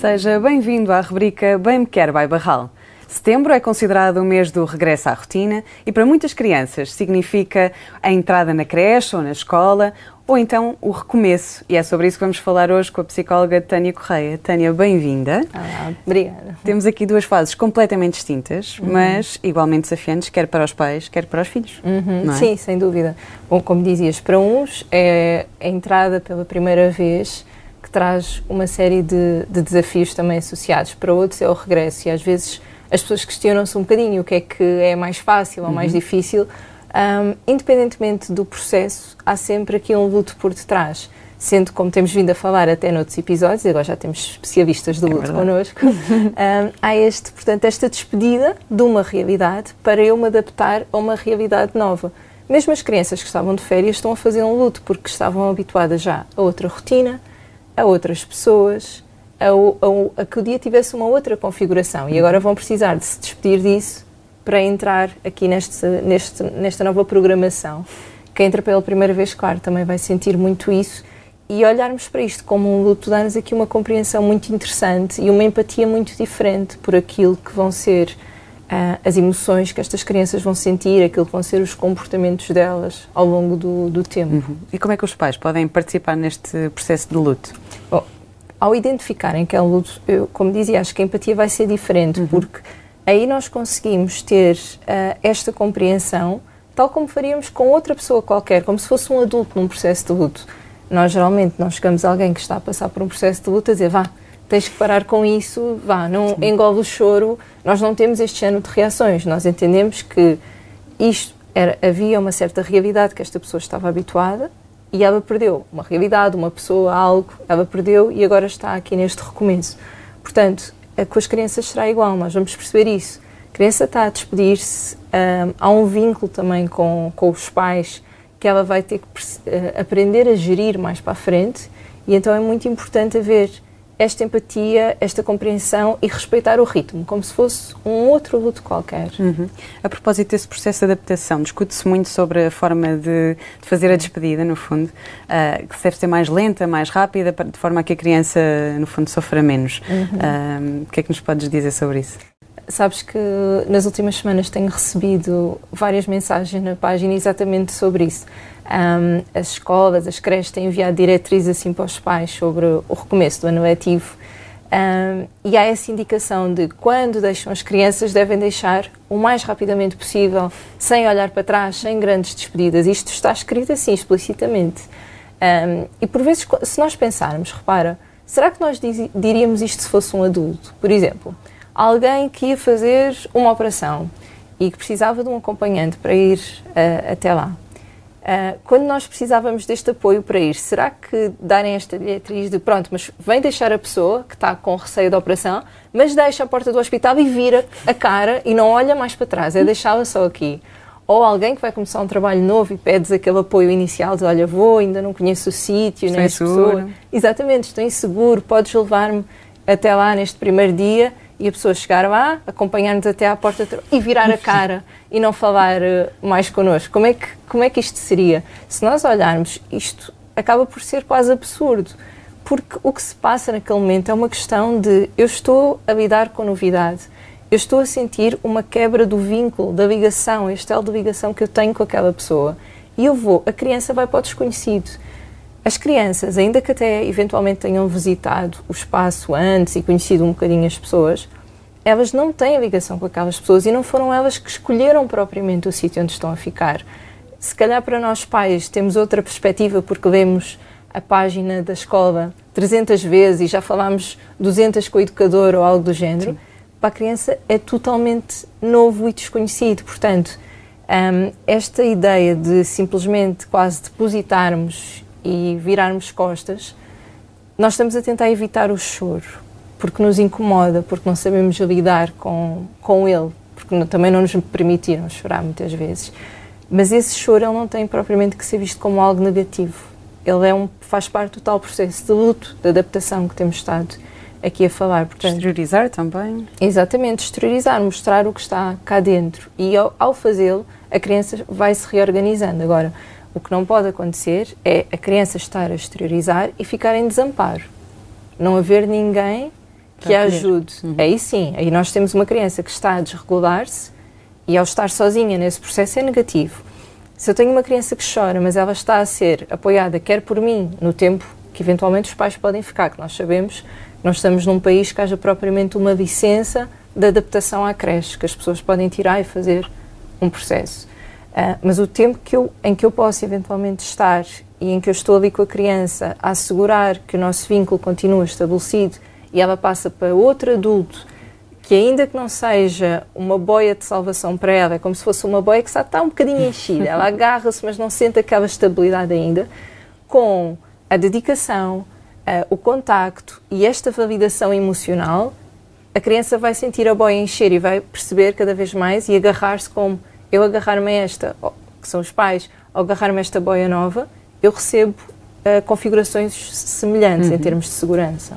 Seja bem-vindo à rubrica Bem Me Quer by Barral. Setembro é considerado o mês do regresso à rotina e para muitas crianças significa a entrada na creche ou na escola ou então o recomeço. E é sobre isso que vamos falar hoje com a psicóloga Tânia Correia. Tânia, bem-vinda. Obrigada. Temos aqui duas fases completamente distintas, uhum. mas igualmente desafiantes, quer para os pais, quer para os filhos. Uhum. É? Sim, sem dúvida. Bom, como dizias, para uns é a entrada pela primeira vez que traz uma série de, de desafios também associados. Para outros é o regresso e às vezes as pessoas questionam-se um bocadinho o que é que é mais fácil ou mais uhum. difícil. Um, independentemente do processo, há sempre aqui um luto por detrás. Sendo, como temos vindo a falar até noutros episódios, agora já temos especialistas do é luto connosco, um, há este, portanto, esta despedida de uma realidade para eu me adaptar a uma realidade nova. Mesmo as crianças que estavam de férias estão a fazer um luto porque estavam habituadas já a outra rotina, a outras pessoas, a, a, a, que o dia tivesse uma outra configuração e agora vão precisar de se despedir disso para entrar aqui neste, neste, nesta nova programação. Quem entra pela primeira vez, claro, também vai sentir muito isso e olharmos para isto como um luto dá-nos aqui uma compreensão muito interessante e uma empatia muito diferente por aquilo que vão ser as emoções que estas crianças vão sentir, aquilo que vão ser os comportamentos delas ao longo do, do tempo. Uhum. E como é que os pais podem participar neste processo de luto? Bom, ao identificarem que é um luto, eu, como dizia, acho que a empatia vai ser diferente, uhum. porque aí nós conseguimos ter uh, esta compreensão tal como faríamos com outra pessoa qualquer, como se fosse um adulto num processo de luto. Nós geralmente não chegamos a alguém que está a passar por um processo de luto a dizer vá, tens que parar com isso, vá, não Sim. engole o choro. Nós não temos este género de reações. Nós entendemos que isto era, havia uma certa realidade que esta pessoa estava habituada e ela perdeu uma realidade, uma pessoa, algo, ela perdeu e agora está aqui neste recomeço. Portanto, com as crianças será igual, nós vamos perceber isso. A criança está a despedir-se, um, há um vínculo também com, com os pais que ela vai ter que uh, aprender a gerir mais para a frente e então é muito importante haver esta empatia, esta compreensão e respeitar o ritmo, como se fosse um outro luto qualquer. Uhum. A propósito desse processo de adaptação, discute-se muito sobre a forma de, de, fazer a despedida, no fundo, uh, que deve ser mais lenta, mais rápida, de forma a que a criança, no fundo, sofra menos. Uhum. Uh, o que é que nos podes dizer sobre isso? Sabes que nas últimas semanas tenho recebido várias mensagens na página exatamente sobre isso. Um, as escolas, as creches têm enviado diretrizes assim para os pais sobre o recomeço do ano letivo um, e há essa indicação de quando deixam as crianças devem deixar o mais rapidamente possível, sem olhar para trás, sem grandes despedidas. Isto está escrito assim explicitamente. Um, e por vezes, se nós pensarmos, repara, será que nós diríamos isto se fosse um adulto? Por exemplo, alguém que ia fazer uma operação e que precisava de um acompanhante para ir uh, até lá. Uh, quando nós precisávamos deste apoio para ir, será que darem esta diretriz de pronto, mas vem deixar a pessoa que está com receio da operação, mas deixa a porta do hospital e vira a cara e não olha mais para trás, é deixá-la só aqui? Ou alguém que vai começar um trabalho novo e pedes aquele apoio inicial de olha, vou, ainda não conheço o sítio, nem as pessoas. Exatamente, estou inseguro, podes levar-me até lá neste primeiro dia e a pessoa chegar lá, acompanhar-nos até à porta e virar a cara e não falar uh, mais connosco. Como é, que, como é que isto seria? Se nós olharmos, isto acaba por ser quase absurdo, porque o que se passa naquele momento é uma questão de eu estou a lidar com novidade, eu estou a sentir uma quebra do vínculo, da ligação, este elo de ligação que eu tenho com aquela pessoa. E eu vou, a criança vai para o desconhecido. As crianças, ainda que até eventualmente tenham visitado o espaço antes e conhecido um bocadinho as pessoas, elas não têm ligação com aquelas pessoas e não foram elas que escolheram propriamente o sítio onde estão a ficar. Se calhar para nós pais temos outra perspectiva porque lemos a página da escola 300 vezes e já falámos 200 com o educador ou algo do género, Sim. para a criança é totalmente novo e desconhecido. Portanto, um, esta ideia de simplesmente quase depositarmos e virarmos costas, nós estamos a tentar evitar o choro, porque nos incomoda, porque não sabemos lidar com, com ele, porque não, também não nos permitiram chorar muitas vezes. Mas esse choro ele não tem propriamente que ser visto como algo negativo. Ele é um, faz parte do tal processo de luto, de adaptação que temos estado aqui a falar. Portanto, exteriorizar também. Exatamente, exteriorizar, mostrar o que está cá dentro. E ao, ao fazê-lo, a criança vai se reorganizando. Agora, o que não pode acontecer é a criança estar a exteriorizar e ficar em desamparo. Não haver ninguém que a ajude. Uhum. Aí sim, aí nós temos uma criança que está a desregular-se e ao estar sozinha nesse processo é negativo. Se eu tenho uma criança que chora, mas ela está a ser apoiada quer por mim, no tempo que eventualmente os pais podem ficar, que nós sabemos que nós estamos num país que haja propriamente uma licença de adaptação à creche, que as pessoas podem tirar e fazer um processo. Uh, mas o tempo que eu, em que eu posso eventualmente estar e em que eu estou ali com a criança a assegurar que o nosso vínculo continua estabelecido e ela passa para outro adulto que ainda que não seja uma boia de salvação para ela, é como se fosse uma boia que está, um bocadinho enchida, ela agarra-se mas não sente aquela estabilidade ainda, com a dedicação, uh, o contacto e esta validação emocional, a criança vai sentir a boia encher e vai perceber cada vez mais e agarrar-se como eu agarrar-me a esta, que são os pais, ao agarrar-me a esta boia nova, eu recebo uh, configurações semelhantes uhum. em termos de segurança.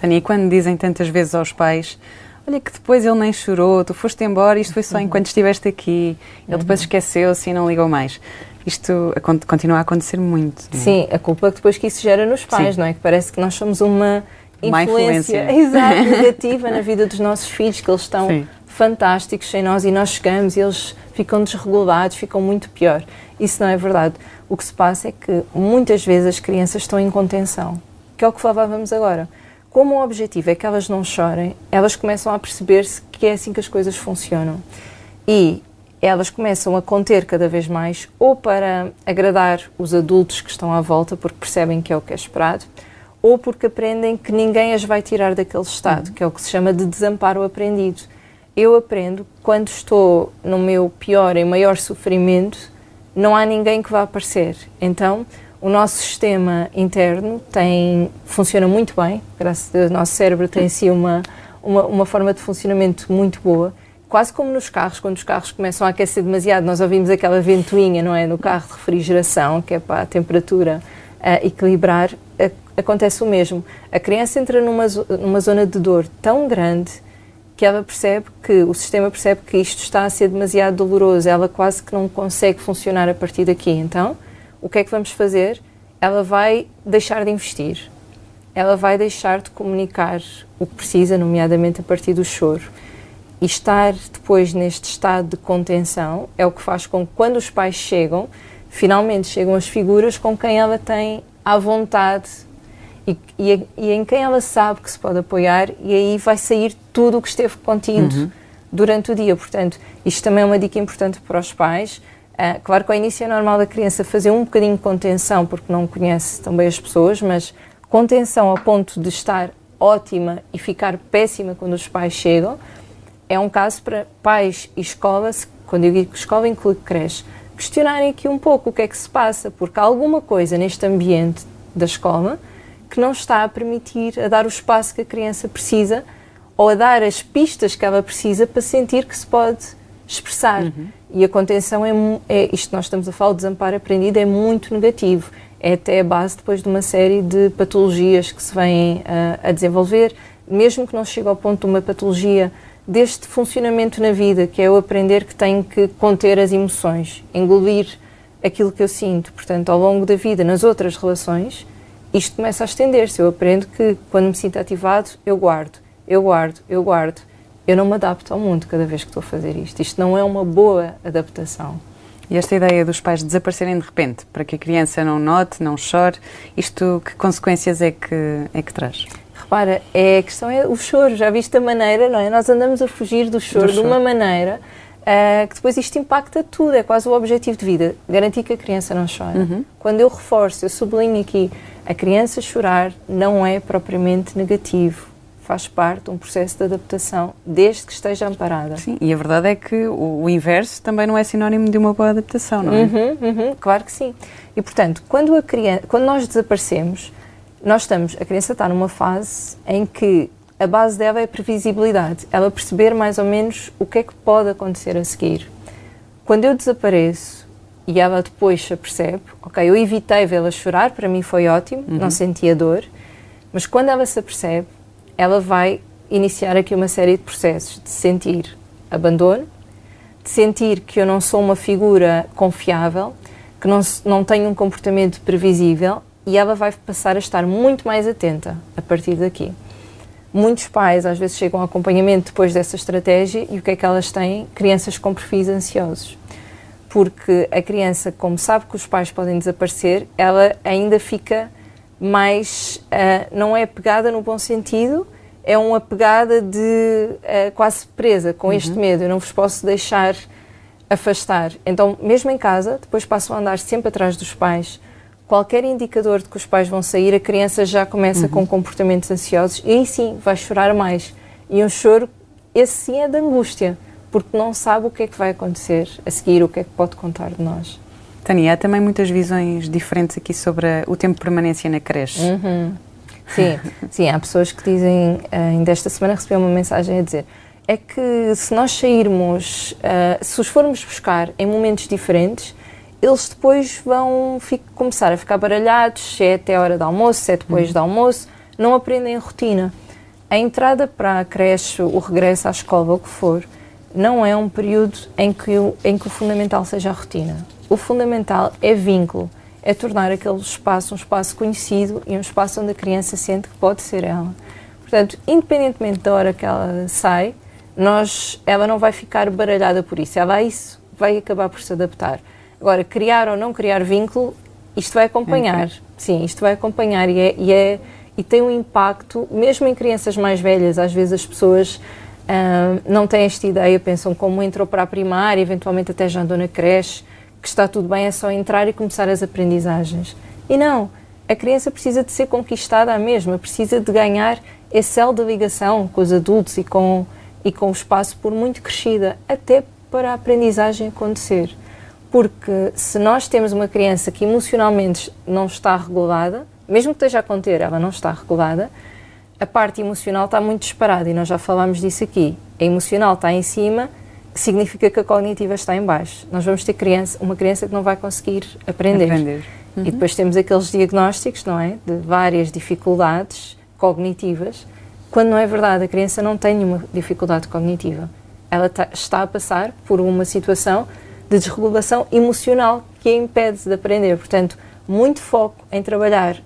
Tânia, e quando dizem tantas vezes aos pais, olha que depois ele nem chorou, tu foste embora, isto foi só uhum. enquanto estiveste aqui, ele depois uhum. esqueceu-se e não ligou mais. Isto continua a acontecer muito. É? Sim, a culpa depois que isso gera nos pais, Sim. não é? Que parece que nós somos uma uma influência, influência. Exato, negativa na vida dos nossos filhos, que eles estão Sim. Fantásticos sem nós e nós chegamos e eles ficam desregulados, ficam muito pior. Isso não é verdade. O que se passa é que muitas vezes as crianças estão em contenção, que é o que falávamos agora. Como o objetivo é que elas não chorem, elas começam a perceber-se que é assim que as coisas funcionam. E elas começam a conter cada vez mais, ou para agradar os adultos que estão à volta, porque percebem que é o que é esperado, ou porque aprendem que ninguém as vai tirar daquele estado, uhum. que é o que se chama de desamparo aprendido. Eu aprendo quando estou no meu pior e maior sofrimento, não há ninguém que vá aparecer. Então, o nosso sistema interno tem, funciona muito bem, graças a Deus, o nosso cérebro tem si uma, uma, uma, forma de funcionamento muito boa. Quase como nos carros, quando os carros começam a aquecer demasiado, nós ouvimos aquela ventoinha, não é? No carro de refrigeração, que é para a temperatura uh, equilibrar, acontece o mesmo. A criança entra numa, numa zona de dor tão grande que ela percebe que, o sistema percebe que isto está a ser demasiado doloroso, ela quase que não consegue funcionar a partir daqui. Então, o que é que vamos fazer? Ela vai deixar de investir, ela vai deixar de comunicar o que precisa, nomeadamente a partir do choro. E estar depois neste estado de contenção é o que faz com que, quando os pais chegam, finalmente chegam as figuras com quem ela tem à vontade e, e, e, em quem ela sabe que se pode apoiar, e aí vai sair tudo o que esteve contido uhum. durante o dia. Portanto, isto também é uma dica importante para os pais Uh, claro que ao início é normal da criança fazer um bocadinho de contenção, porque não conhece também as pessoas, mas contenção ao ponto de estar ótima e ficar péssima quando os pais chegam, é um caso para pais e escolas, quando eu digo escola inclui creche, questionarem aqui um pouco o que é que se passa, porque há alguma coisa neste ambiente da escola que não está a permitir, a dar o espaço que a criança precisa ou a dar as pistas que ela precisa para sentir que se pode expressar. Uhum. E a contenção é, é, isto nós estamos a falar, o desamparo aprendido é muito negativo. É até a base depois de uma série de patologias que se vêm a, a desenvolver, mesmo que não chegue ao ponto de uma patologia deste funcionamento na vida, que é o aprender que tenho que conter as emoções, engolir aquilo que eu sinto. Portanto, ao longo da vida, nas outras relações, isto começa a estender-se. Eu aprendo que quando me sinto ativado, eu guardo, eu guardo, eu guardo eu não me adapto ao mundo cada vez que estou a fazer isto. Isto não é uma boa adaptação. E esta ideia dos pais desaparecerem de repente, para que a criança não note, não chore, isto que consequências é que, é que traz? Repara, é, a questão é o choro, já viste a maneira, não é? Nós andamos a fugir do choro, do choro. de uma maneira uh, que depois isto impacta tudo, é quase o objetivo de vida, garantir que a criança não chore. Uhum. Quando eu reforço, eu sublinho aqui, a criança chorar não é propriamente negativo faz parte de um processo de adaptação, desde que esteja amparada. Sim, e a verdade é que o, o inverso também não é sinónimo de uma boa adaptação, não é? Uhum, uhum, claro que sim. E, portanto, quando, a criança, quando nós desaparecemos, nós estamos, a criança está numa fase em que a base dela é a previsibilidade, ela perceber mais ou menos o que é que pode acontecer a seguir. Quando eu desapareço e ela depois se apercebe, ok, eu evitei vê-la chorar, para mim foi ótimo, uhum. não sentia dor, mas quando ela se apercebe, ela vai iniciar aqui uma série de processos de sentir abandono, de sentir que eu não sou uma figura confiável, que não, não tenho um comportamento previsível e ela vai passar a estar muito mais atenta a partir daqui. Muitos pais às vezes chegam ao acompanhamento depois dessa estratégia e o que é que elas têm? Crianças com perfis ansiosos. Porque a criança, como sabe que os pais podem desaparecer, ela ainda fica mais. Uh, não é pegada no bom sentido, é uma pegada de uh, quase presa com uhum. este medo. Eu não vos posso deixar afastar. Então, mesmo em casa, depois passam a andar sempre atrás dos pais. Qualquer indicador de que os pais vão sair, a criança já começa uhum. com comportamentos ansiosos e aí sim vai chorar mais. E um choro, esse sim é de angústia, porque não sabe o que é que vai acontecer a seguir, o que é que pode contar de nós. Tânia, há também muitas visões diferentes aqui sobre o tempo de permanência na creche. Uhum. Sim, sim, há pessoas que dizem, eh, ainda esta semana recebi uma mensagem a dizer é que se nós sairmos, uh, se os formos buscar em momentos diferentes, eles depois vão começar a ficar baralhados, se é até a hora do almoço, se é depois uhum. do almoço, não aprendem a rotina. A entrada para a creche, o regresso à escola, o que for, não é um período em que, o, em que o fundamental seja a rotina. O fundamental é vínculo, é tornar aquele espaço um espaço conhecido e um espaço onde a criança sente que pode ser ela. Portanto, independentemente da hora que ela sai, nós, ela não vai ficar baralhada por isso, ela isso vai acabar por se adaptar. Agora, criar ou não criar vínculo, isto vai acompanhar. Sim, isto vai acompanhar e, é, e, é, e tem um impacto, mesmo em crianças mais velhas, às vezes as pessoas não têm esta ideia, pensam como entrou para a primária, eventualmente até já andou na creche, que está tudo bem, é só entrar e começar as aprendizagens. E não, a criança precisa de ser conquistada a mesma, precisa de ganhar esse céu de ligação com os adultos e com e com o espaço por muito crescida, até para a aprendizagem acontecer. Porque se nós temos uma criança que emocionalmente não está regulada, mesmo que esteja a conter, ela não está regulada, a parte emocional está muito disparada e nós já falámos disso aqui. A emocional está em cima, significa que a cognitiva está em baixo. Nós vamos ter criança, uma criança que não vai conseguir aprender. aprender. Uhum. E depois temos aqueles diagnósticos, não é? De várias dificuldades cognitivas quando não é verdade, a criança não tem nenhuma dificuldade cognitiva. Ela tá, está a passar por uma situação de desregulação emocional que a impede de aprender. Portanto, muito foco em trabalhar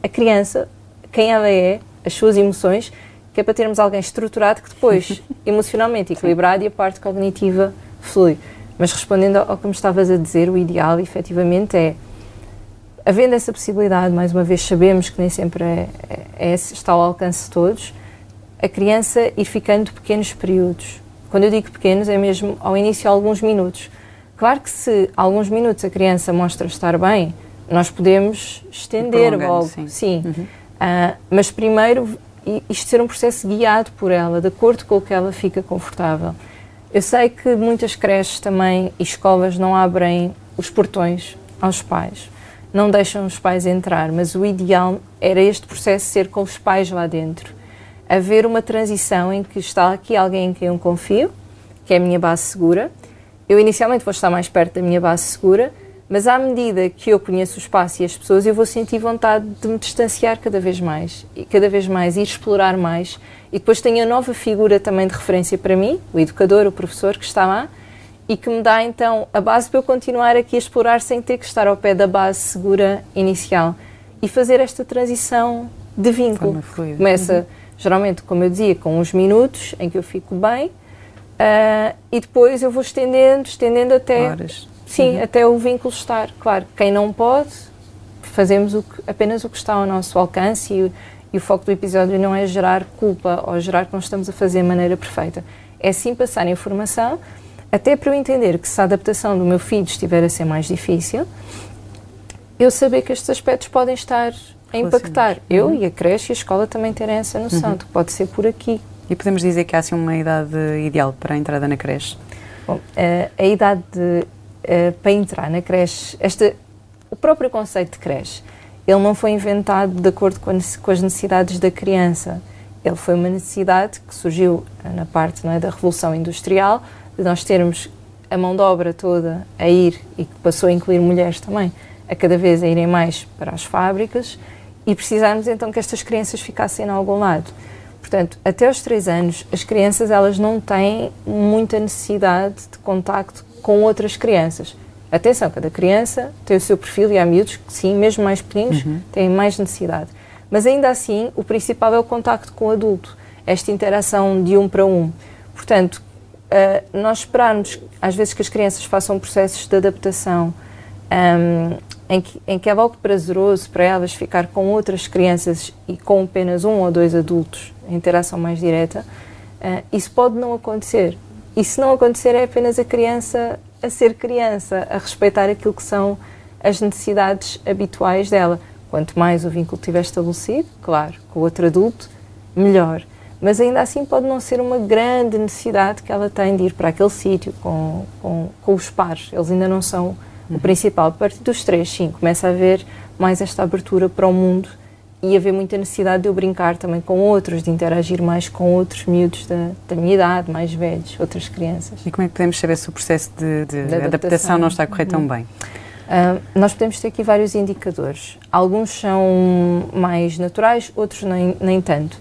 a criança, quem ela é, as suas emoções, que é para termos alguém estruturado que depois, emocionalmente equilibrado e a parte cognitiva flui. Mas respondendo ao que me estavas a dizer, o ideal efetivamente é havendo essa possibilidade, mais uma vez sabemos que nem sempre é, é, é, está ao alcance de todos, a criança ir ficando pequenos períodos. Quando eu digo pequenos, é mesmo ao início alguns minutos. Claro que se alguns minutos a criança mostra estar bem, nós podemos estender logo. Sim. sim. Uhum. Uh, mas primeiro, isto ser um processo guiado por ela, de acordo com o que ela fica confortável. Eu sei que muitas creches também e escolas não abrem os portões aos pais, não deixam os pais entrar, mas o ideal era este processo ser com os pais lá dentro haver uma transição em que está aqui alguém em quem eu confio, que é a minha base segura. Eu inicialmente vou estar mais perto da minha base segura, mas à medida que eu conheço o espaço e as pessoas, eu vou sentir vontade de me distanciar cada vez mais, e cada vez mais, ir explorar mais. E depois tenho a nova figura também de referência para mim, o educador, o professor que está lá, e que me dá então a base para eu continuar aqui a explorar sem ter que estar ao pé da base segura inicial e fazer esta transição de vínculo. Começa uhum geralmente, como eu dizia, com uns minutos em que eu fico bem uh, e depois eu vou estendendo, estendendo até, Horas. Sim, uhum. até o vínculo estar. Claro, quem não pode, fazemos o que, apenas o que está ao nosso alcance e, e o foco do episódio não é gerar culpa ou gerar que não estamos a fazer de maneira perfeita. É sim passar informação, até para eu entender que se a adaptação do meu filho estiver a ser mais difícil, eu saber que estes aspectos podem estar a impactar. Eu uhum. e a creche e a escola também terem essa noção uhum. de que pode ser por aqui. E podemos dizer que há assim uma idade ideal para a entrada na creche? Bom, uh, a idade de, uh, para entrar na creche, esta, o próprio conceito de creche, ele não foi inventado de acordo com, a, com as necessidades da criança. Ele foi uma necessidade que surgiu na parte é, da Revolução Industrial, de nós termos a mão de obra toda a ir, e que passou a incluir mulheres também, a cada vez a irem mais para as fábricas, e precisarmos então que estas crianças ficassem em algum lado. Portanto, até aos 3 anos, as crianças elas não têm muita necessidade de contacto com outras crianças. Atenção, cada criança tem o seu perfil e há miúdos que, sim, mesmo mais pequenos, uhum. têm mais necessidade. Mas ainda assim, o principal é o contacto com o adulto. esta interação de um para um. Portanto, uh, nós esperarmos, às vezes, que as crianças façam processos de adaptação um, em, que, em que é algo prazeroso para elas ficar com outras crianças e com apenas um ou dois adultos, a interação mais direta, uh, isso pode não acontecer. E se não acontecer, é apenas a criança a ser criança, a respeitar aquilo que são as necessidades habituais dela. Quanto mais o vínculo estiver estabelecido, claro, com o outro adulto, melhor. Mas ainda assim pode não ser uma grande necessidade que ela tem de ir para aquele sítio com, com, com, os pares. Eles ainda não são uhum. o principal. A partir dos três, sim, começa a haver mais esta abertura para o mundo e haver muita necessidade de eu brincar também com outros, de interagir mais com outros miúdos da, da minha idade, mais velhos, outras crianças. E como é que podemos saber se o processo de, de, adaptação. adaptação. não está a correr tão uhum. bem? Uh, nós podemos ter aqui vários indicadores. Alguns são mais naturais, outros nem, nem tanto.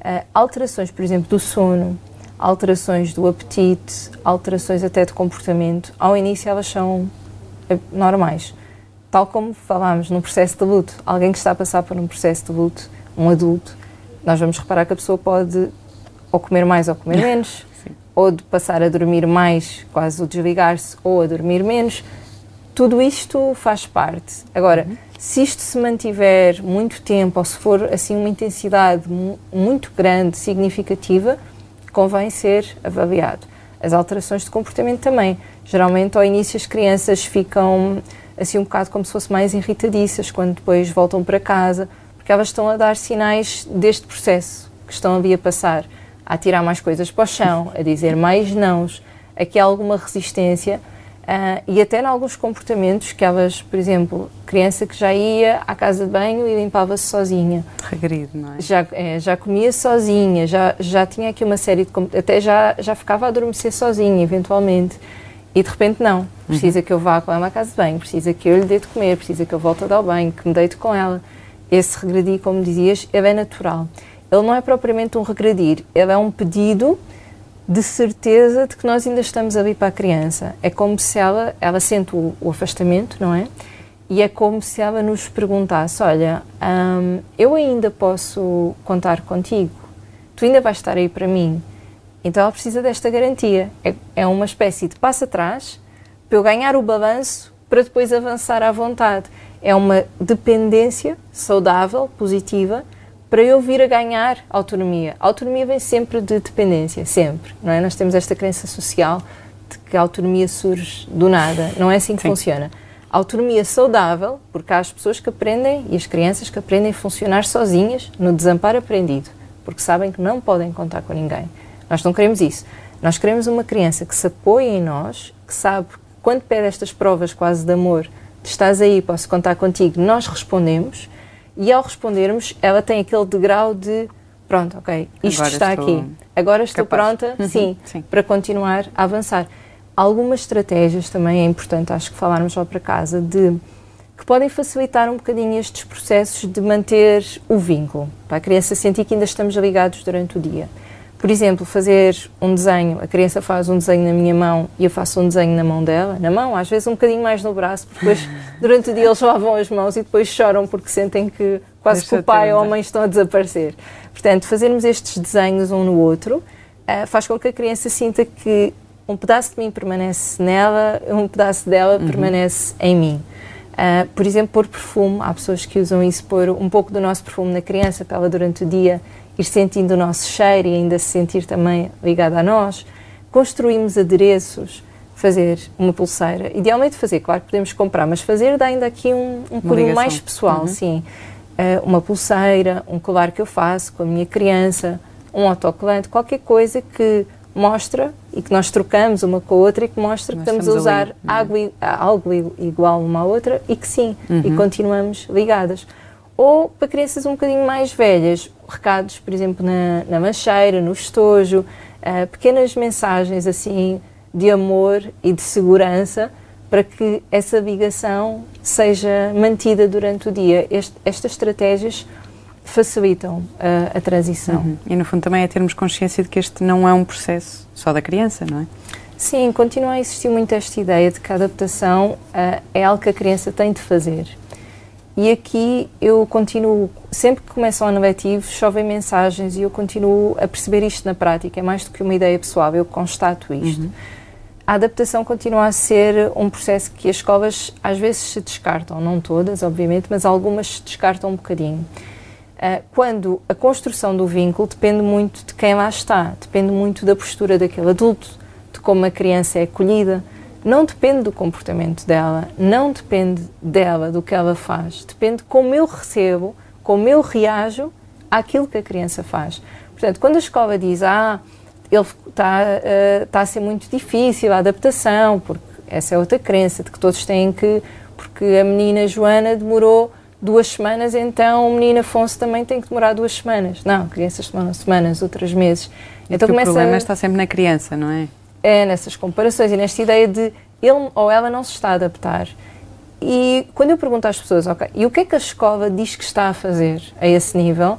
Uh, alterações, por exemplo, do sono, alterações do apetite, alterações até de comportamento, ao início elas são eh, normais tal como falámos num processo de luto, alguém que está a passar por um processo de luto, um adulto, nós vamos reparar que a pessoa pode ou comer mais ou comer menos, ou de passar a dormir mais, quase o desligar-se, ou a dormir menos. Tudo isto faz parte. Agora, uhum. se isto se mantiver muito tempo, ou se for assim uma intensidade muito grande, significativa, convém ser avaliado. As alterações de comportamento também. Geralmente, ao início, as crianças ficam assim um bocado como se fossem mais irritadiças quando depois voltam para casa, porque elas estão a dar sinais deste processo que estão ali a passar, a tirar mais coisas para o chão, a dizer mais nãos, aqui há alguma resistência uh, e até em alguns comportamentos que elas, por exemplo, criança que já ia à casa de banho e limpava-se sozinha. Regredido, não é? Já, é, já comia sozinha, já, já tinha aqui uma série de... até já, já ficava a adormecer sozinha, eventualmente. E de repente não. Precisa uhum. que eu vá com ela à casa de banho, precisa que eu lhe dê de comer, precisa que eu volte a dar o banho, que me deite com ela. Esse regredir, como dizias, é natural. Ele não é propriamente um regredir, ele é um pedido de certeza de que nós ainda estamos ali para a criança. É como se ela, ela sente o, o afastamento, não é? E é como se ela nos perguntasse: Olha, hum, eu ainda posso contar contigo? Tu ainda vais estar aí para mim? Então ela precisa desta garantia. É, é uma espécie de passo atrás para eu ganhar o balanço para depois avançar à vontade. É uma dependência saudável, positiva, para eu vir a ganhar autonomia. A autonomia vem sempre de dependência, sempre. Não é? Nós temos esta crença social de que a autonomia surge do nada. Não é assim que Sim. funciona. A autonomia saudável, porque há as pessoas que aprendem e as crianças que aprendem a funcionar sozinhas no desamparo aprendido, porque sabem que não podem contar com ninguém. Nós não queremos isso. Nós queremos uma criança que se apoie em nós, que sabe que quando pede estas provas quase de amor, estás aí, posso contar contigo, nós respondemos e ao respondermos, ela tem aquele degrau de pronto, ok, isto Agora está aqui. Agora estou capaz. pronta, uhum. sim, sim, para continuar a avançar. Algumas estratégias também é importante, acho que falarmos lá para casa, de que podem facilitar um bocadinho estes processos de manter o vínculo, para a criança sentir que ainda estamos ligados durante o dia. Por exemplo, fazer um desenho, a criança faz um desenho na minha mão e eu faço um desenho na mão dela, na mão, às vezes um bocadinho mais no braço, porque depois durante o dia eles lavam as mãos e depois choram porque sentem que quase Deixa que o pai ou a mãe estão a desaparecer. Portanto, fazermos estes desenhos um no outro uh, faz com que a criança sinta que um pedaço de mim permanece nela, um pedaço dela uhum. permanece em mim. Uh, por exemplo, pôr perfume, há pessoas que usam isso, pôr um pouco do nosso perfume na criança para ela durante o dia ir sentindo o nosso cheiro e ainda se sentir também ligada a nós. Construímos adereços, fazer uma pulseira. Idealmente fazer, claro que podemos comprar, mas fazer dá ainda aqui um, um bocadinho mais pessoal, uhum. sim. Uh, uma pulseira, um colar que eu faço com a minha criança, um autocolante, qualquer coisa que mostra e que nós trocamos uma com a outra e que mostra nós que estamos a usar ali, água, algo igual uma à outra e que sim, uhum. e continuamos ligadas ou para crianças um bocadinho mais velhas, recados, por exemplo, na, na mancheira, no estojo, uh, pequenas mensagens assim de amor e de segurança para que essa ligação seja mantida durante o dia. Este, estas estratégias facilitam uh, a transição. Uhum. E no fundo também é termos consciência de que este não é um processo só da criança, não é? Sim, continua a existir muito esta ideia de que a adaptação uh, é algo que a criança tem de fazer E aqui eu continuo, sempre que começa o ano letivo, chovem mensagens e eu continuo a perceber isto na prática. É mais do que uma ideia pessoal, eu constato isto. Uhum. A adaptação continua a ser um processo que as escolas às vezes se descartam, não todas, obviamente, mas algumas se descartam um bocadinho. Uh, quando a construção do vínculo depende muito de quem lá está, depende muito da postura daquele adulto, de como a criança é acolhida, não depende do comportamento dela, não depende dela, do que ela faz, depende de como eu recebo, como eu reajo àquilo que a criança faz. Portanto, quando a escola diz, ah, ele está, uh, está a ser muito difícil a adaptação, porque essa é outra crença, de que todos têm que, porque a menina Joana demorou duas semanas, então o menino Afonso também tem que demorar duas semanas. Não, crianças demoram semanas, outras meses. Então o problema a... está sempre na criança, não é? É, nessas comparações e nesta ideia de ele ou ela não se está a adaptar. E quando eu pergunto às pessoas, ok, e o que é que a escola diz que está a fazer a esse nível?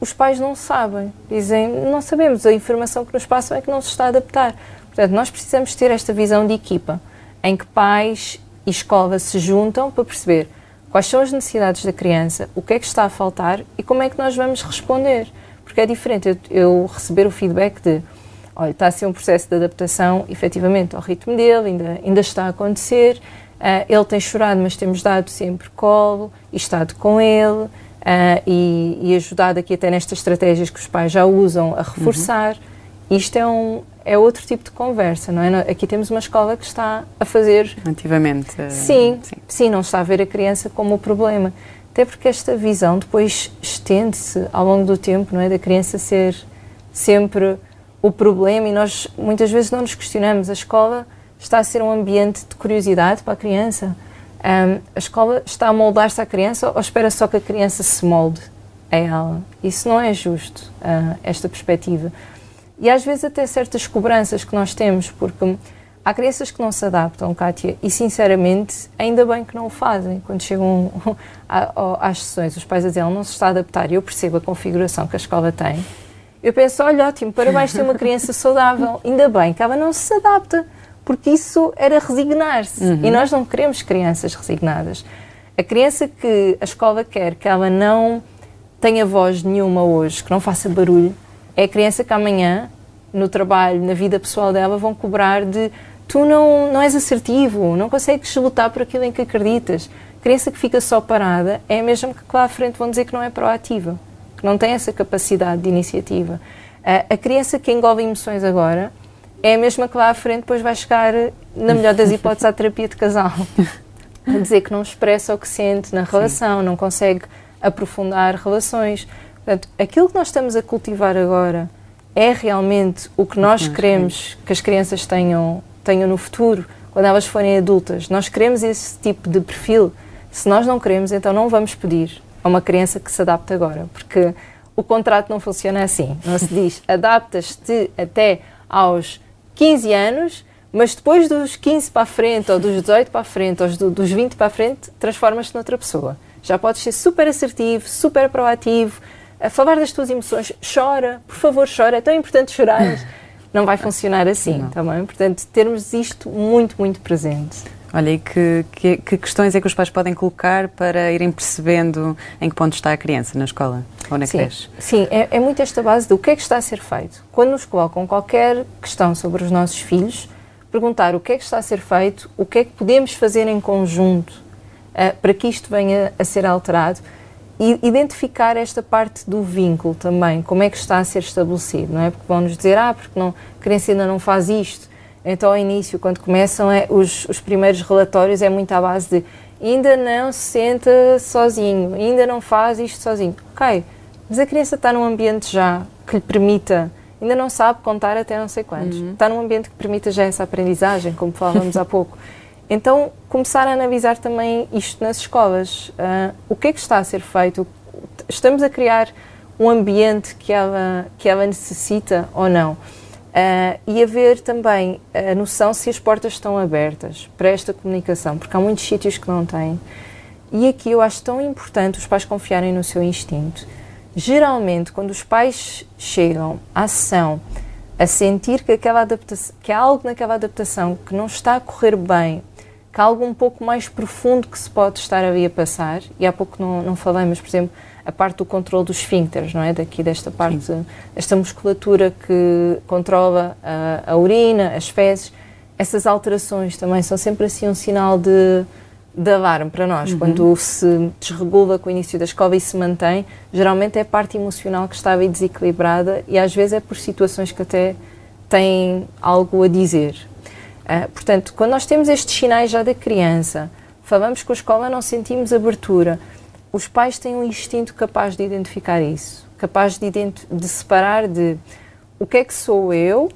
Os pais não sabem. Dizem, não sabemos, a informação que nos passam é que não se está a adaptar. Portanto, nós precisamos ter esta visão de equipa, em que pais e escola se juntam para perceber quais são as necessidades da criança, o que é que está a faltar e como é que nós vamos responder. Porque é diferente eu, eu receber o feedback de olha, está a ser um processo de adaptação efetivamente ao ritmo dele, ainda, ainda está a acontecer, uh, ele tem chorado, mas temos dado sempre colo e estado com ele uh, e, e, ajudado aqui até nestas estratégias que os pais já usam a reforçar. Uhum. Isto é um, é outro tipo de conversa, não é? Aqui temos uma escola que está a fazer. Ativamente. Sim, sim, sim, não está a ver a criança como o problema. Até porque esta visão depois estende-se ao longo do tempo, não é? Da criança ser sempre o problema e nós muitas vezes não nos questionamos. A escola está a ser um ambiente de curiosidade para a criança. Um, a escola está a moldar-se à criança ou espera só que a criança se molde a ela? Isso não é justo, uh, esta perspectiva. E às vezes até certas cobranças que nós temos, porque há crianças que não se adaptam, Kátia, e sinceramente, ainda bem que não o fazem. Quando chegam às sessões, os pais dizem, não se está a adaptar, e eu percebo a configuração que a escola tem, eu penso, olha, ótimo, parabéns ter uma criança saudável. Ainda bem que ela não se adapta, porque isso era resignar-se. Uhum. E nós não queremos crianças resignadas. A criança que a escola quer que ela não tenha voz nenhuma hoje, que não faça barulho, é a criança que amanhã, no trabalho, na vida pessoal dela, vão cobrar de tu não, não és assertivo, não consegues lutar por aquilo em que acreditas. A criança que fica só parada é a mesma que lá à frente vão dizer que não é proativa que não tem essa capacidade de iniciativa. a criança que engole emoções agora é a mesma que lá à frente depois vai chegar, na melhor das hipóteses, à terapia de casal. A dizer que não expressa o que sente na relação, Sim. não consegue aprofundar relações. Portanto, aquilo que nós estamos a cultivar agora é realmente o que nós queremos que as crianças tenham, tenham no futuro, quando elas forem adultas. Nós queremos esse tipo de perfil. Se nós não queremos, então não vamos pedir a uma criança que se adapta agora, porque o contrato não funciona assim. Não se diz adaptas-te até aos 15 anos, mas depois dos 15 para a frente, ou dos 18 para a frente, ou dos 20 para a frente, transformas-te noutra pessoa. Já podes ser super assertivo, super proativo, a falar das tuas emoções, chora, por favor, chora, é tão importante chorar. Não vai funcionar assim, também. Tá Portanto, termos isto muito, muito presente. Olha, e que, que, que, questões é que os pais podem colocar para irem percebendo em que ponto está a criança na escola ou na sim, creche? Sim, é, é muito esta base do que é que está a ser feito. Quando nos colocam qualquer questão sobre os nossos filhos, perguntar o que é que está a ser feito, o que é que podemos fazer em conjunto uh, para que isto venha a ser alterado e identificar esta parte do vínculo também, como é que está a ser estabelecido, não é? Porque vão-nos dizer, ah, porque não, a criança ainda não faz isto, então, ao início, quando começam é, os, os primeiros relatórios, é muito à base de ainda não se senta sozinho, ainda não faz isto sozinho. Ok, mas a criança está num ambiente já que lhe permita, ainda não sabe contar até não sei quantos, uhum. está num ambiente que permita já essa aprendizagem, como falávamos há pouco. Então, começar a analisar também isto nas escolas. Uh, o que é que está a ser feito? Estamos a criar um ambiente que ela, que ela necessita ou não? Uh, e haver também a noção se as portas estão abertas para esta comunicação, porque há muitos sítios que não têm. E aqui eu acho tão importante os pais confiarem no seu instinto. Geralmente, quando os pais chegam à sessão a sentir que, aquela adaptação, que há algo naquela adaptação que não está a correr bem, que há algo um pouco mais profundo que se pode estar ali a passar, e há pouco não, não falei, mas por exemplo, a parte do controle dos esfíncteres, não é? Daqui desta parte, Sim. esta musculatura que controla a, a, urina, as fezes, essas alterações também são sempre assim um sinal de, de alarme para nós. Uhum. Quando se desregula com o início da escola e se mantém, geralmente é a parte emocional que bem desequilibrada e às vezes é por situações que até têm algo a dizer. Uh, portanto, quando nós temos estes sinais já da criança, falamos com a escola, não sentimos abertura, os pais têm um instinto capaz de identificar isso, capaz de, de separar de o que é que sou eu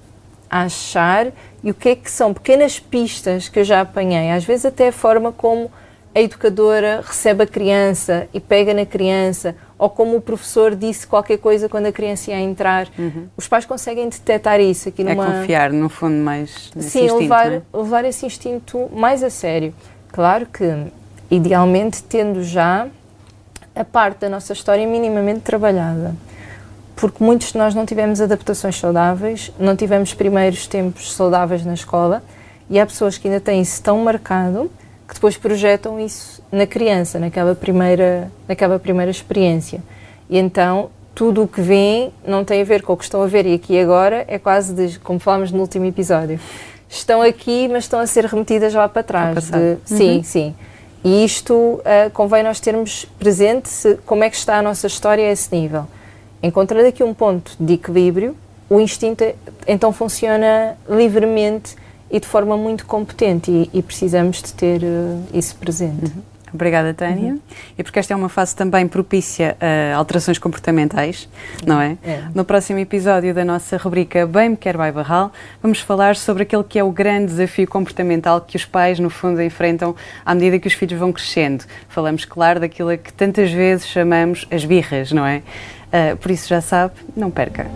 a achar e o que é que são pequenas pistas que eu já apanhei, às vezes até a forma como a educadora recebe a criança e pega na criança, ou como o professor disse qualquer coisa quando a criança ia entrar. Uhum. Os pais conseguem detectar isso aqui é numa... É confiar, no fundo, mais nesse Sim, instinto, levar, é? levar esse instinto mais a sério. Claro que, idealmente, tendo já a parte da nossa história minimamente trabalhada. Porque muitos de nós não tivemos adaptações saudáveis, não tivemos primeiros tempos saudáveis na escola e há pessoas que ainda têm isso tão marcado que depois projetam isso na criança, naquela primeira, naquela primeira experiência. E então tudo o que vem não tem a ver com o que estão a ver e aqui agora, é quase de, como falámos no último episódio. Estão aqui, mas estão a ser remetidas lá para trás. De, sim, uhum. sim. E isto uh, convém nós termos presente se, como é que está a nossa história a esse nível. Encontrando aqui um ponto de equilíbrio, o instinto então funciona livremente e de forma muito competente e, e precisamos de ter uh, isso presente. Uhum. Obrigada, Tânia. Uhum. E porque esta é uma fase também propícia a alterações comportamentais, não é? é? No próximo episódio da nossa rubrica Bem Me Quer Vai Barral, vamos falar sobre aquele que é o grande desafio comportamental que os pais, no fundo, enfrentam à medida que os filhos vão crescendo. Falamos, claro, daquilo que tantas vezes chamamos as birras, não é? Uh, por isso já sabe, não perca.